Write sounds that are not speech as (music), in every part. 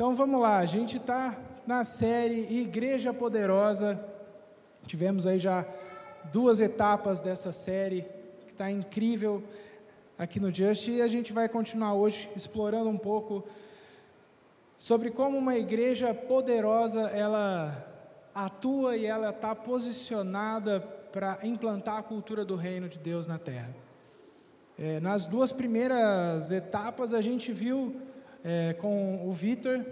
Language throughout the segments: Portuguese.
Então vamos lá, a gente está na série Igreja Poderosa. Tivemos aí já duas etapas dessa série, que está incrível aqui no Just, e a gente vai continuar hoje explorando um pouco sobre como uma igreja poderosa ela atua e ela está posicionada para implantar a cultura do reino de Deus na terra. É, nas duas primeiras etapas, a gente viu é, com o Vitor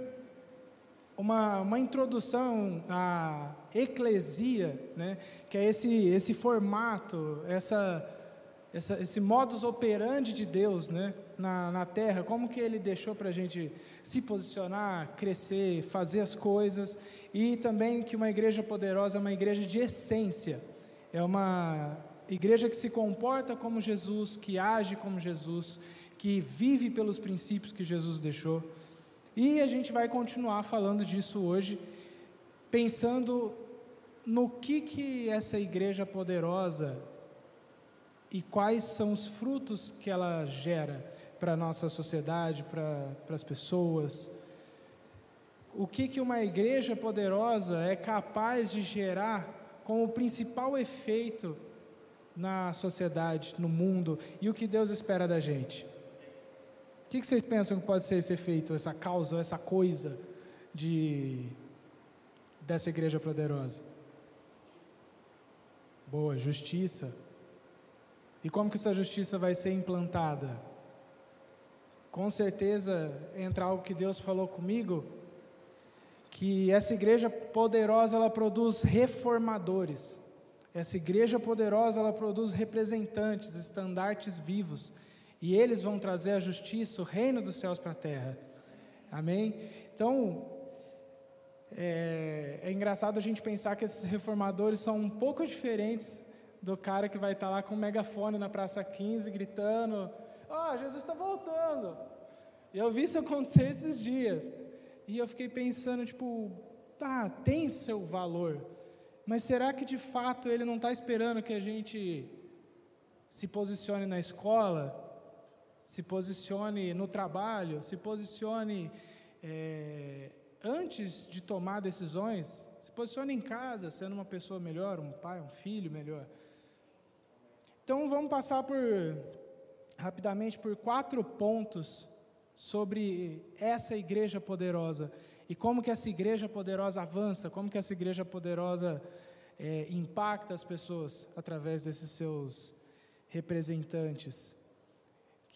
uma, uma introdução à eclesia, né, que é esse, esse formato, essa, essa, esse modus operandi de Deus né, na, na terra, como que ele deixou para a gente se posicionar, crescer, fazer as coisas, e também que uma igreja poderosa é uma igreja de essência, é uma igreja que se comporta como Jesus, que age como Jesus, que vive pelos princípios que Jesus deixou. E a gente vai continuar falando disso hoje, pensando no que que essa igreja poderosa e quais são os frutos que ela gera para a nossa sociedade, para, as pessoas. O que que uma igreja poderosa é capaz de gerar como principal efeito na sociedade, no mundo e o que Deus espera da gente. O que vocês pensam que pode ser esse efeito, essa causa, essa coisa de dessa igreja poderosa? Boa, justiça. E como que essa justiça vai ser implantada? Com certeza entra algo que Deus falou comigo, que essa igreja poderosa ela produz reformadores. Essa igreja poderosa, ela produz representantes, estandartes vivos, e eles vão trazer a justiça, o reino dos céus para a terra. Amém? Então, é, é, engraçado a gente pensar que esses reformadores são um pouco diferentes do cara que vai estar lá com um megafone na Praça 15 gritando: Ó, oh, Jesus está voltando. Eu vi isso acontecer esses dias. E eu fiquei pensando, tipo, tá, tem seu valor. Mas será que de fato ele não está esperando que a gente se posicione na escola, se posicione no trabalho, se posicione é, antes de tomar decisões, se posicione em casa, sendo uma pessoa melhor, um pai, um filho melhor. Então vamos passar por rapidamente por quatro pontos sobre essa igreja poderosa e como que essa igreja poderosa avança, como que essa igreja poderosa é, impacta as pessoas através desses seus representantes.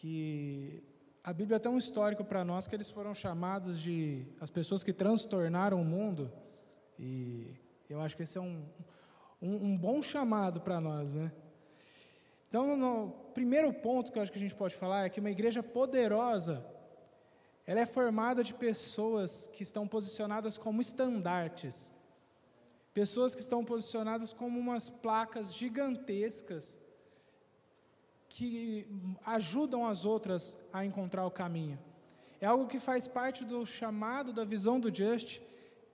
Que a Bíblia tem um histórico para nós que eles foram chamados de as pessoas que transtornaram o mundo, e eu acho que esse é um, um, um bom chamado para nós, né? Então, no primeiro ponto que eu acho que a gente pode falar é que uma igreja poderosa ela é formada de pessoas que estão posicionadas como estandartes, pessoas que estão posicionadas como umas placas gigantescas que ajudam as outras a encontrar o caminho. É algo que faz parte do chamado da visão do Just,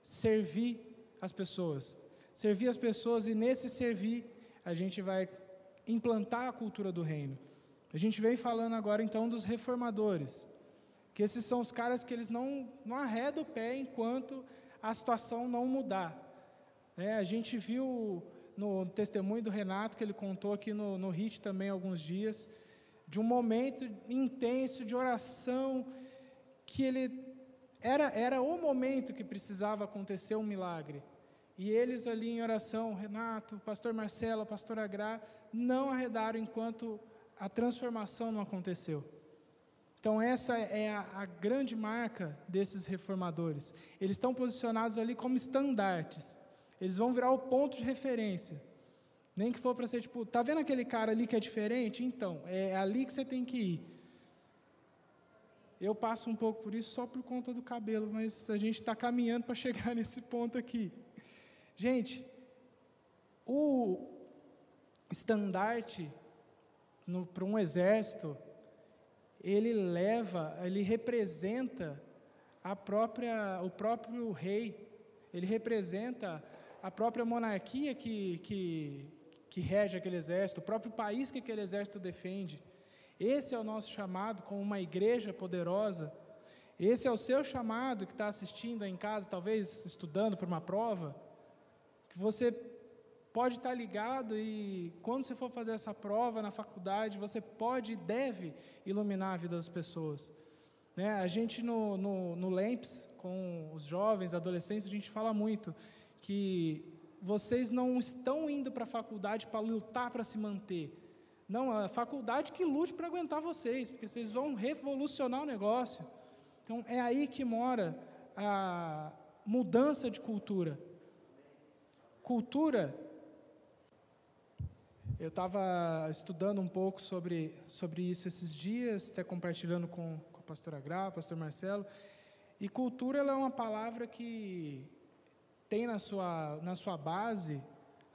servir as pessoas. Servir as pessoas e nesse servir a gente vai implantar a cultura do reino. A gente vem falando agora então dos reformadores que esses são os caras que eles não, não arredam o pé enquanto a situação não mudar. É, a gente viu no testemunho do Renato, que ele contou aqui no, no HIT também alguns dias, de um momento intenso de oração, que ele era, era o momento que precisava acontecer um milagre. E eles ali em oração, Renato, pastor Marcelo, pastor Agra, não arredaram enquanto a transformação não aconteceu. Então, essa é a, a, grande marca desses reformadores. Eles estão posicionados ali como estandartes. Eles vão virar o ponto de referência. Nem que for para ser tipo, tá vendo aquele cara ali que é diferente? Então, é ali que você tem que ir. Eu passo um pouco por isso só por conta do cabelo, mas a gente está caminhando para chegar (laughs) nesse ponto aqui. Gente, o estandarte para um exército ele leva, ele representa a própria, o próprio rei, ele representa a própria monarquia que, que, que rege aquele exército, o próprio país que aquele exército defende. Esse é o nosso chamado como uma igreja poderosa, Esse é o seu chamado que está assistindo em casa, talvez estudando para uma prova, que você pode estar ligado e quando você for fazer essa prova na faculdade, você pode e deve iluminar a vida das pessoas. Né? A gente no, no, no LEMPS, com os jovens, adolescentes, a gente fala muito que vocês não estão indo para a faculdade para lutar para se manter. Não, a faculdade que lute para aguentar vocês, porque vocês vão revolucionar o negócio. Então, é aí que mora a mudança de cultura. Cultura. Eu estava estudando um pouco sobre, sobre isso esses dias, até compartilhando com, com a pastora Gra, o pastor Marcelo. E cultura é uma palavra que tem na sua, na sua base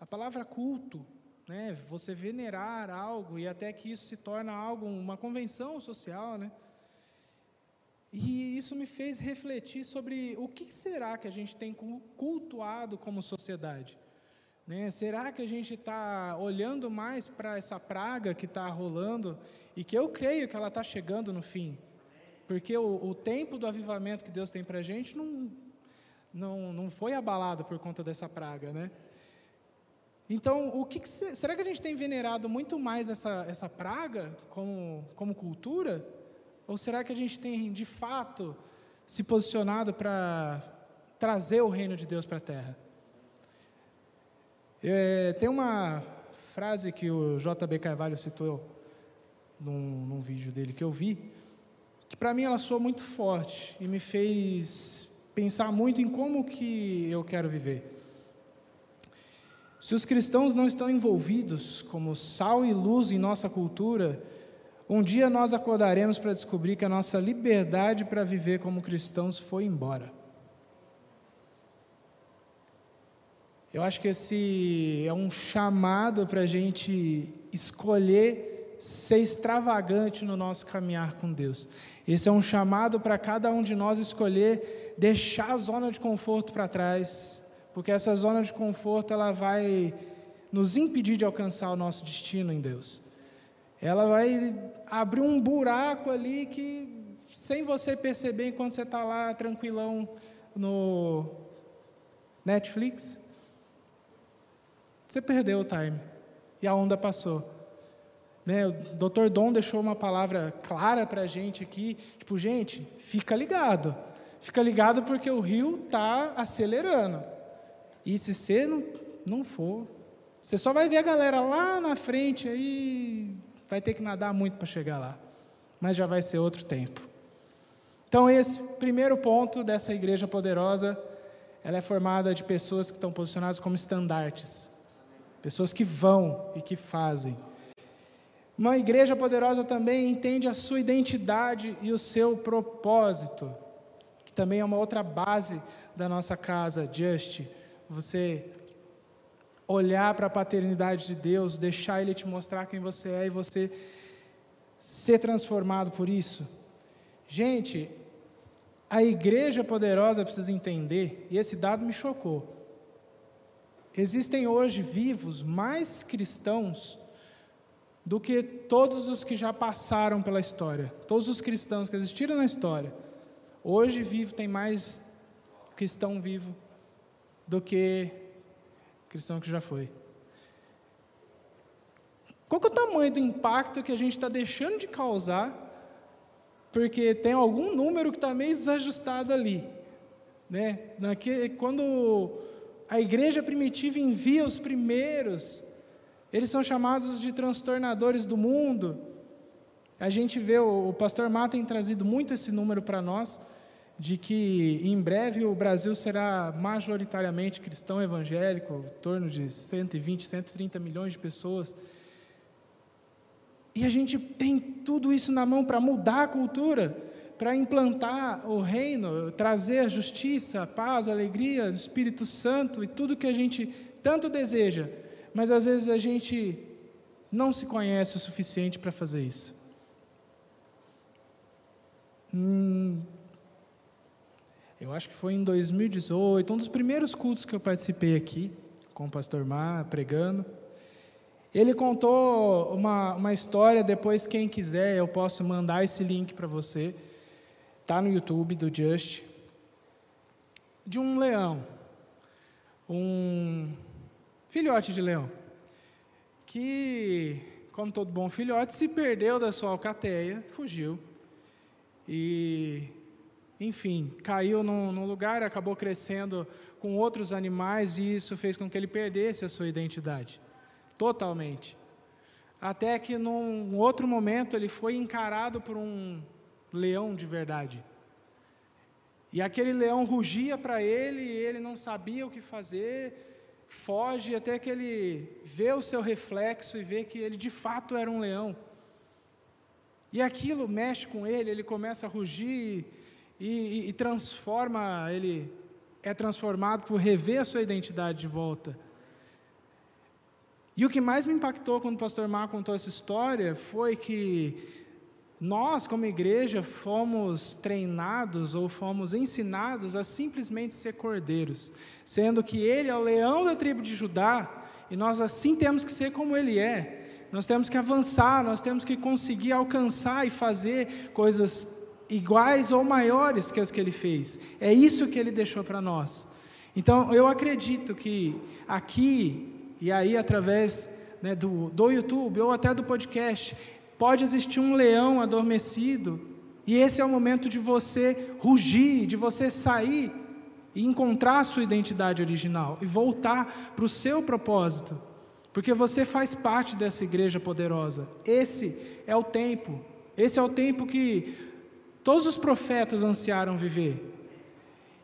a palavra culto, né? Você venerar algo e até que isso se torna algo, uma convenção social, né? E isso me fez refletir sobre o que será que a gente tem cultuado como sociedade. Né? Será que a gente está olhando mais para essa praga que está rolando e que eu creio que ela está chegando no fim? Porque o, o, tempo do avivamento que Deus tem para a gente não, não, não foi abalado por conta dessa praga, né? Então, o que, que será que a gente tem venerado muito mais essa, essa praga como, como cultura? Ou será que a gente tem, de fato, se posicionado para trazer o reino de Deus para a terra? É, tem uma frase que o J.B. Carvalho citou num, num vídeo dele que eu vi, que para mim ela soa muito forte e me fez pensar muito em como que eu quero viver. Se os cristãos não estão envolvidos como sal e luz em nossa cultura, um dia nós acordaremos para descobrir que a nossa liberdade para viver como cristãos foi embora. Eu acho que esse é um chamado para a gente escolher ser extravagante no nosso caminhar com Deus. Esse é um chamado para cada um de nós escolher deixar a zona de conforto para trás porque essa zona de conforto ela vai nos impedir de alcançar o nosso destino em Deus. Ela vai abrir um buraco ali que, sem você perceber, enquanto você está lá tranquilão no Netflix, você perdeu o time e a onda passou. Né, o Dr. Dom deixou uma palavra clara para a gente aqui, tipo, gente, fica ligado, fica ligado porque o rio está acelerando. E se você não, não for, você só vai ver a galera lá na frente, aí vai ter que nadar muito para chegar lá. Mas já vai ser outro tempo. Então, esse primeiro ponto dessa igreja poderosa, ela é formada de pessoas que estão posicionadas como estandartes. Pessoas que vão e que fazem. Uma igreja poderosa também entende a sua identidade e o seu propósito, também é uma outra base da nossa casa, Just você olhar para a paternidade de Deus, deixar Ele te mostrar quem você é e você ser transformado por isso. Gente, a igreja poderosa precisa entender, e esse dado me chocou. Existem hoje vivos mais cristãos do que todos os que já passaram pela história. Todos os cristãos que existiram na história. Hoje vivo tem mais cristão vivo do que cristão que já foi. Qual é o tamanho do impacto que a gente está deixando de causar, porque tem algum número que está meio desajustado ali. Né? Quando a igreja primitiva envia os primeiros, eles são chamados de transtornadores do mundo. A gente vê, o, o pastor Má tem trazido muito esse número para nós, de que em breve o Brasil será majoritariamente cristão evangélico, em torno de 120, 130 milhões de pessoas. E a gente tem tudo isso na mão para mudar a cultura, para implantar o reino, trazer a justiça, a paz, a alegria, o Espírito Santo e tudo que a gente tanto deseja, mas às vezes a gente não se conhece o suficiente para fazer isso. Hum, eu acho que foi em 2018, um dos primeiros cultos que eu participei aqui, com o pastor Mar, pregando. Ele contou uma, uma história, depois, quem quiser, eu posso mandar esse link para você, tá no YouTube do Just, de um leão, um filhote de leão, que, como todo bom filhote, se perdeu da sua alcateia, fugiu. E, enfim, caiu num, num lugar, acabou crescendo com outros animais e isso fez com que ele perdesse a sua identidade, totalmente. Até que num outro momento ele foi encarado por um leão de verdade. E aquele leão rugia para ele e ele não sabia o que fazer, foge até que ele vê o seu reflexo e vê que ele de fato era um leão. E aquilo mexe com ele, ele começa a rugir e, e, e transforma, ele é transformado por rever a sua identidade de volta. E o que mais me impactou quando o pastor Mar contou essa história foi que nós, como igreja, fomos treinados ou fomos ensinados a simplesmente ser cordeiros, sendo que ele é o leão da tribo de Judá e nós assim temos que ser como ele é. Nós temos que avançar, nós temos que conseguir alcançar e fazer coisas iguais ou maiores que as que ele fez. É isso que ele deixou para nós. Então, eu acredito que aqui, e aí através né, do, do YouTube ou até do podcast, Pode existir um leão adormecido, e esse é o momento de você rugir, de você sair e encontrar a sua identidade original e voltar para o seu propósito, porque você faz parte dessa igreja poderosa. Esse é o tempo, esse é o tempo que todos os profetas ansiaram viver.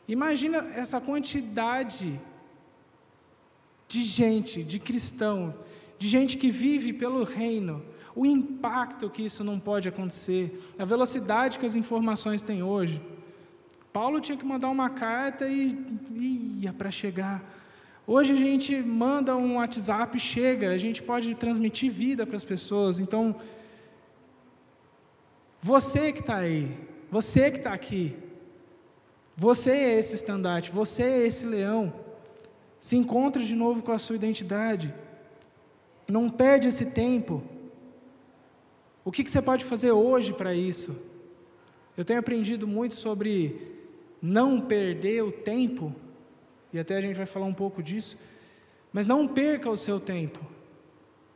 Imagina essa quantidade de gente, de cristão, de gente que vive pelo reino, o impacto que isso não pode acontecer, a velocidade que as informações têm hoje. Paulo tinha que mandar uma carta e ia para chegar. Hoje a gente manda um WhatsApp, chega, a gente pode transmitir vida para as pessoas. Então, você que está aí, você que está aqui, você é esse estandarte, você é esse leão. Se encontra de novo com a sua identidade. Não perde esse tempo. O que, que você pode fazer hoje para isso? Eu tenho aprendido muito sobre não perder o tempo, e até a gente vai falar um pouco disso, mas não perca o seu tempo.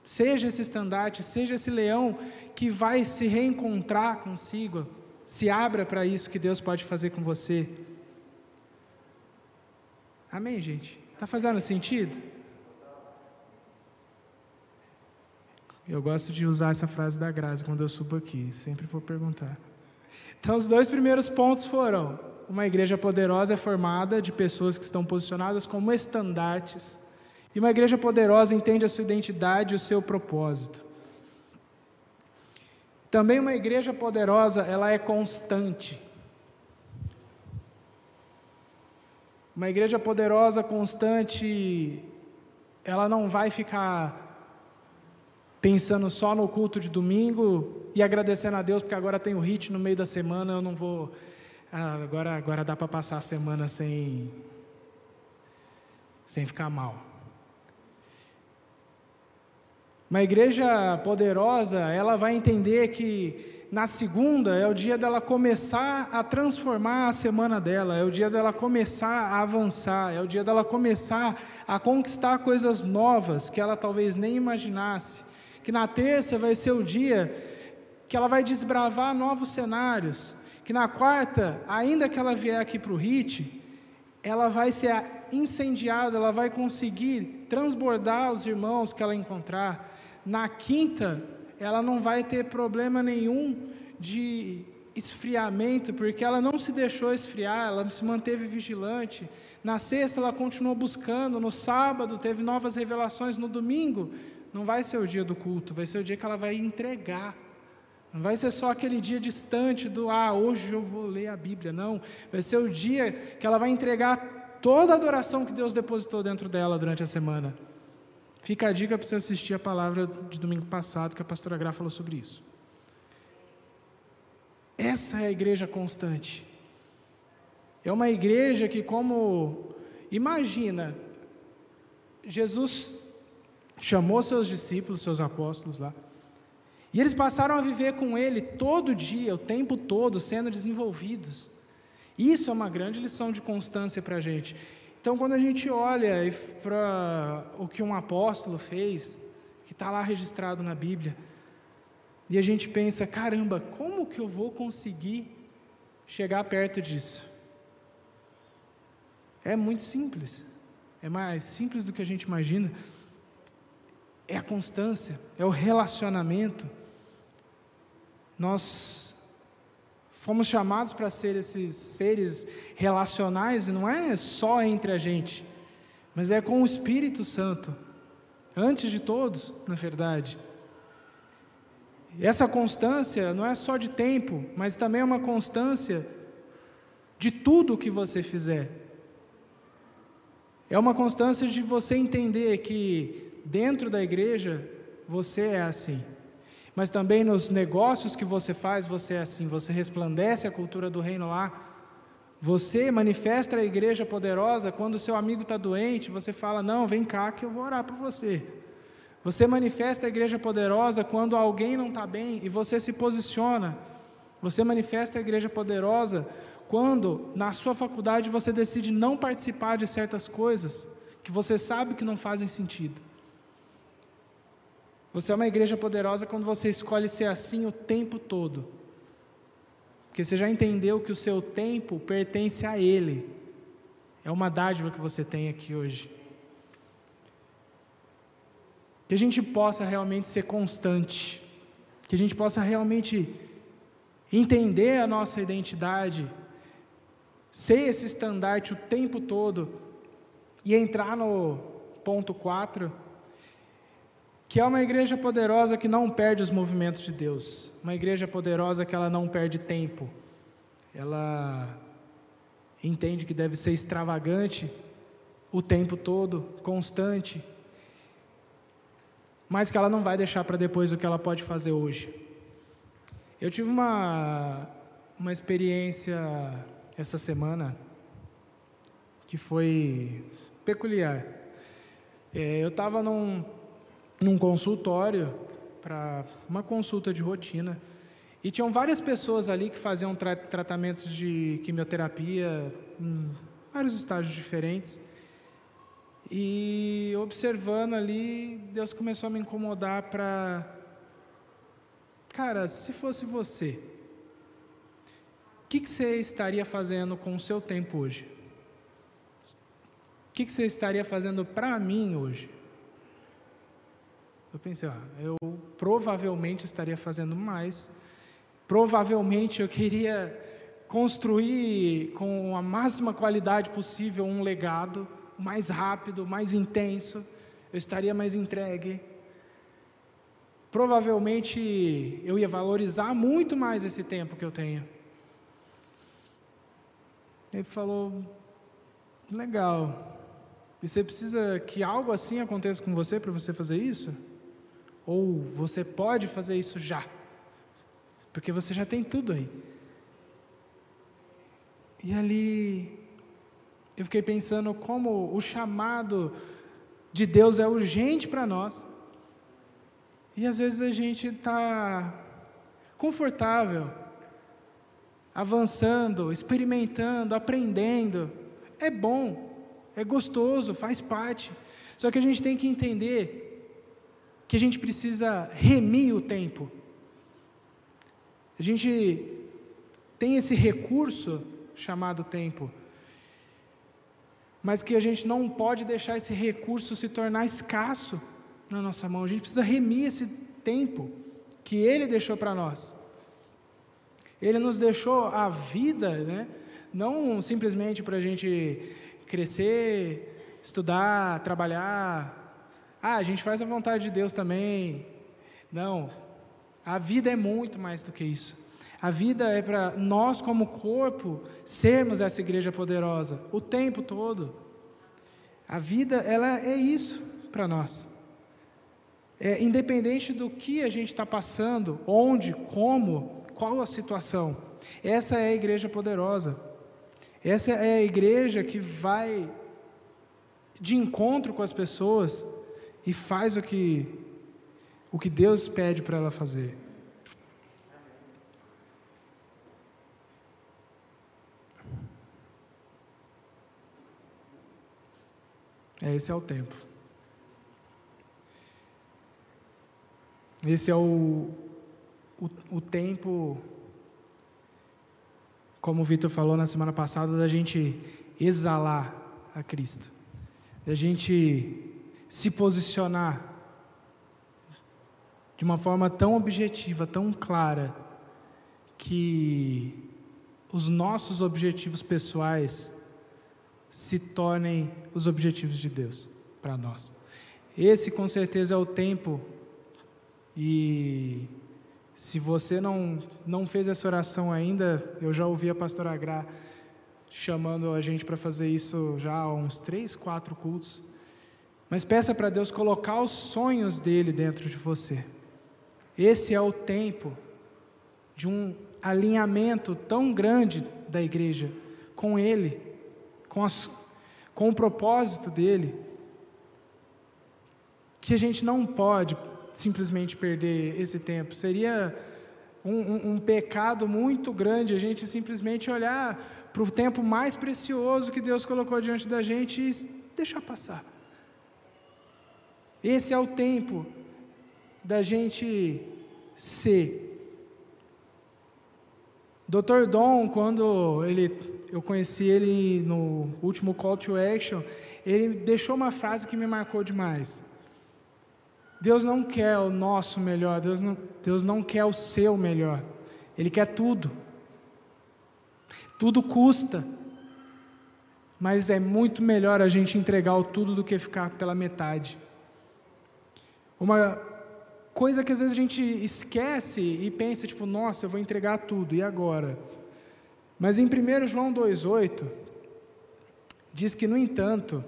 Seja esse estandarte, seja esse leão que vai se reencontrar consigo, se abra para isso que Deus pode fazer com você. Amém, gente? Está fazendo sentido? Eu gosto de usar essa frase da Graça quando eu subo aqui, sempre vou perguntar. Então, os dois primeiros pontos foram: uma igreja poderosa é formada de pessoas que estão posicionadas como estandartes, e uma igreja poderosa entende a sua identidade e o seu propósito. Também uma igreja poderosa, ela é constante. Uma igreja poderosa, constante, ela não vai ficar pensando só no culto de domingo e agradecendo a Deus porque agora tem o hit no meio da semana, eu não vou. Ah, agora, agora dá para passar a semana sem, sem ficar mal. Uma igreja poderosa, ela vai entender que na segunda é o dia dela começar a transformar a semana dela, é o dia dela começar a avançar, é o dia dela começar a conquistar coisas novas que ela talvez nem imaginasse que na terça vai ser o dia que ela vai desbravar novos cenários, que na quarta, ainda que ela vier aqui para o HIT, ela vai ser incendiada, ela vai conseguir transbordar os irmãos que ela encontrar. Na quinta, ela não vai ter problema nenhum de esfriamento, porque ela não se deixou esfriar, ela se manteve vigilante. Na sexta, ela continuou buscando. No sábado, teve novas revelações. No domingo, não vai ser o dia do culto, vai ser o dia que ela vai entregar. Não vai ser só aquele dia distante do, ah, hoje eu vou ler a Bíblia. Não. Vai ser o dia que ela vai entregar toda a adoração que Deus depositou dentro dela durante a semana. Fica a dica para você assistir a palavra de domingo passado, que a pastora Gra falou sobre isso. Essa é a igreja constante. É uma igreja que, como. Imagina, Jesus chamou seus discípulos, seus apóstolos lá, E eles passaram a viver com ele todo dia, o tempo todo, sendo desenvolvidos. Isso é uma grande lição de constância para a gente. Então, quando a gente olha para o que um apóstolo fez, que está lá registrado na Bíblia, e a gente pensa: caramba, como que eu vou conseguir chegar perto disso? É muito simples, é mais simples do que a gente imagina. É a constância, é o relacionamento. Nós fomos chamados para ser esses seres relacionais, não é só entre a gente, mas é com o Espírito Santo, antes de todos, na verdade. Essa constância não é só de tempo, mas também é uma constância de tudo o que você fizer. É uma constância de você entender que dentro da igreja você é assim. Mas também nos negócios que você faz, você é assim. Você resplandece a cultura do reino lá. Você manifesta a igreja poderosa quando seu amigo está doente, você fala: Não, vem cá que eu vou orar por você. Você manifesta a igreja poderosa quando alguém não está bem e você se posiciona. Você manifesta a igreja poderosa quando na sua faculdade você decide não participar de certas coisas que você sabe que não fazem sentido. Você é uma igreja poderosa quando você escolhe ser assim o tempo todo. Porque você já entendeu que o seu tempo pertence a Ele. É uma dádiva que você tem aqui hoje. Que a gente possa realmente ser constante. Que a gente possa realmente entender a nossa identidade ser esse estandarte o tempo todo e entrar no ponto 4, que é uma igreja poderosa que não perde os movimentos de Deus, uma igreja poderosa que ela não perde tempo, ela entende que deve ser extravagante o tempo todo, constante, mas que ela não vai deixar para depois o que ela pode fazer hoje. Eu tive uma, uma experiência essa semana que foi peculiar. É, eu estava num, num consultório para uma consulta de rotina e tinham várias pessoas ali que faziam tra tratamentos de quimioterapia em vários estágios diferentes. E observando ali, Deus começou a me incomodar para. Cara, se fosse você, que, que você estaria fazendo com o seu tempo hoje? O que, que você estaria fazendo para mim hoje? Eu pensei, ah, eu provavelmente estaria fazendo mais, provavelmente eu queria construir com a máxima qualidade possível um legado, mais rápido, mais intenso, eu estaria mais entregue. Provavelmente eu ia valorizar muito mais esse tempo que eu tenho. Ele falou: legal. E você precisa que algo assim aconteça com você para você fazer isso? Ou você pode fazer isso já? Porque você já tem tudo aí. E ali eu fiquei pensando como o chamado de Deus é urgente para nós. E às vezes a gente está confortável avançando, experimentando, aprendendo. É bom, é gostoso, faz parte. Só que a gente tem que entender que a gente precisa remir o tempo. A gente tem esse recurso chamado tempo, mas que a gente não pode deixar esse recurso se tornar escasso na nossa mão. A gente precisa remir esse tempo que Ele deixou para nós. Ele nos deixou a vida, né? não simplesmente para a gente crescer, estudar, trabalhar. Ah, a gente faz a vontade de Deus também. Não, a vida é muito mais do que isso. A vida é para nós, como corpo, sermos essa igreja poderosa o tempo todo. A vida, ela é isso para nós. É, independente do que a gente está passando, onde, como, qual a situação? Essa é a igreja poderosa. Essa é a igreja que vai de encontro com as pessoas e faz o que, o que Deus pede para ela fazer. É, esse é o tempo. Esse é o, o, o tempo, como o Vitor falou na semana passada, da gente exalar a Cristo, da gente se posicionar de uma forma tão objetiva, tão clara, que os nossos objetivos pessoais se tornem os objetivos de Deus para nós. Esse com certeza é o tempo e se você não não fez essa oração ainda, eu já ouvi a pastora Gra chamando a gente para fazer isso já há uns três, quatro cultos. Mas peça para Deus colocar os sonhos dele dentro de você. Esse é o tempo de um alinhamento tão grande da igreja com Ele, com, as, com o propósito dele, que a gente não pode simplesmente perder esse tempo. Seria um, um, um pecado muito grande a gente simplesmente olhar para o tempo mais precioso que Deus colocou diante da gente e deixar passar. Esse é o tempo da gente ser. Dr. Dom, quando ele, eu conheci ele no último Call to Action, ele deixou uma frase que me marcou demais. Deus não quer o nosso melhor, Deus não, Deus não quer o seu melhor, Ele quer tudo. Tudo custa, mas é muito melhor a gente entregar o tudo do que ficar pela metade. Uma coisa que às vezes a gente esquece e pensa, tipo, nossa, eu vou entregar tudo, e agora? Mas em 1 João 2,8, diz que, no entanto,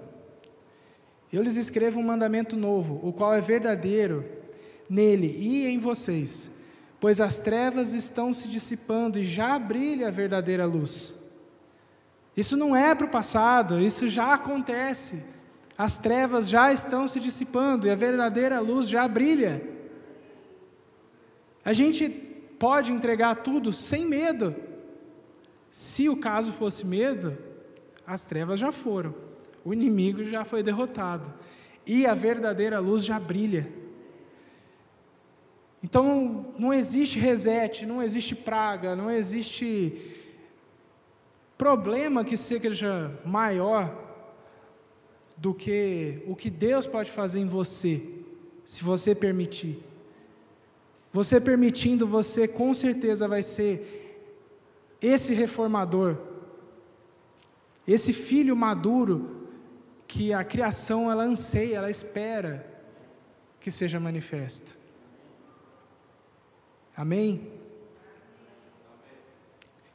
eu lhes escrevo um mandamento novo, o qual é verdadeiro nele e em vocês, pois as trevas estão se dissipando e já brilha a verdadeira luz. Isso não é para o passado, isso já acontece. As trevas já estão se dissipando e a verdadeira luz já brilha. A gente pode entregar tudo sem medo. Se o caso fosse medo, as trevas já foram. O inimigo já foi derrotado. E a verdadeira luz já brilha. Então não existe reset, não existe praga, não existe problema que seja maior do que o que Deus pode fazer em você, se você permitir. Você permitindo, você com certeza vai ser esse reformador, esse filho maduro que a criação ela anseia, ela espera que seja manifesta. Amém?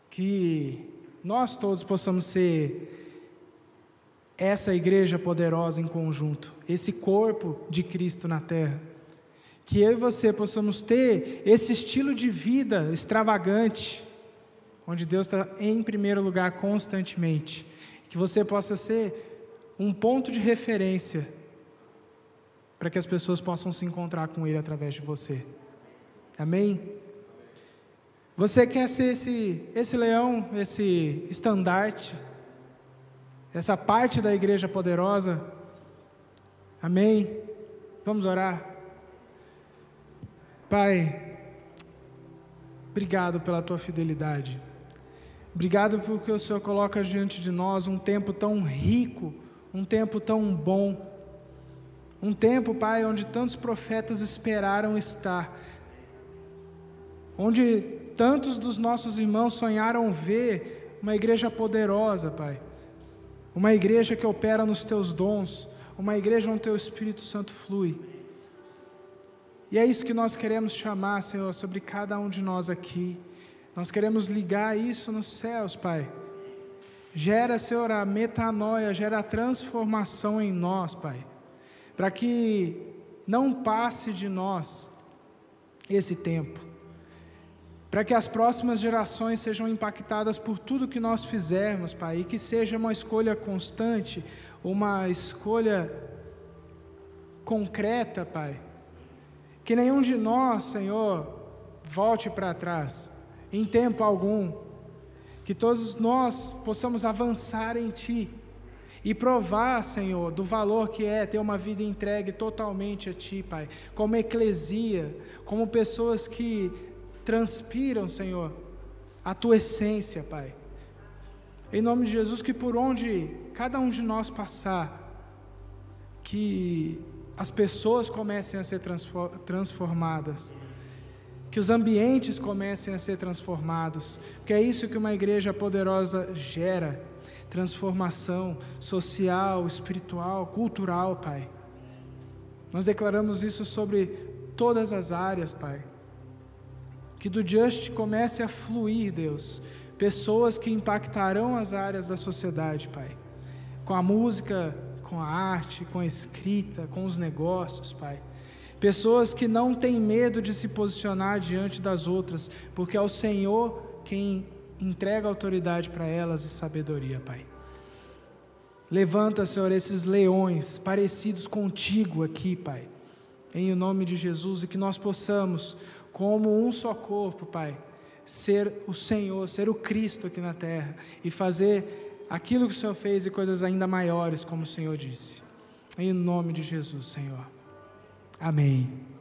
Que nós todos possamos ser essa igreja poderosa em conjunto, esse corpo de Cristo na terra. Que eu e você possamos ter esse estilo de vida extravagante, onde Deus está em primeiro lugar constantemente. Que você possa ser um ponto de referência para que as pessoas possam se encontrar com Ele através de você. Amém? Você quer ser esse, esse leão, esse estandarte, essa parte da igreja poderosa? Amém? Vamos orar. Pai, obrigado pela tua fidelidade. Obrigado porque o Senhor coloca diante de nós um tempo tão rico um tempo tão bom, um tempo, Pai, onde tantos profetas esperaram estar, onde tantos dos nossos irmãos sonharam ver uma igreja poderosa, Pai, uma igreja que opera nos teus dons, uma igreja onde teu Espírito Santo flui. E é isso que nós queremos chamar, Senhor, sobre cada um de nós aqui. Nós queremos ligar isso nos céus, Pai Gera, Senhor, a metanoia, gera a transformação em nós, Pai, para que não passe de nós esse tempo, para que as próximas gerações sejam impactadas por tudo que nós fizermos, Pai, e que seja uma escolha constante, uma escolha concreta, Pai. Que nenhum de nós, Senhor, volte para trás, em tempo algum, que todos nós possamos avançar em Ti e provar, Senhor, do valor que é ter uma vida entregue totalmente a Ti, Pai, como eclesia, como pessoas que transpiram, Senhor, a Tua essência, Pai. Em nome de Jesus, que por onde cada um de nós passar, que as pessoas comecem a ser transformadas, que os ambientes comecem a ser transformados, porque é isso que uma igreja poderosa gera transformação social, espiritual, cultural, Pai. Nós declaramos isso sobre todas as áreas, Pai. Que do Just comece a fluir, Deus, pessoas que impactarão as áreas da sociedade, Pai. Com a música, com a arte, com a escrita, com os negócios, Pai. Pessoas que não têm medo de se posicionar diante das outras, porque é o Senhor quem entrega autoridade para elas e sabedoria, Pai. Levanta, Senhor, esses leões parecidos contigo aqui, Pai, em nome de Jesus, e que nós possamos, como um só corpo, Pai, ser o Senhor, ser o Cristo aqui na terra e fazer aquilo que o Senhor fez e coisas ainda maiores, como o Senhor disse. Em nome de Jesus, Senhor. Amém.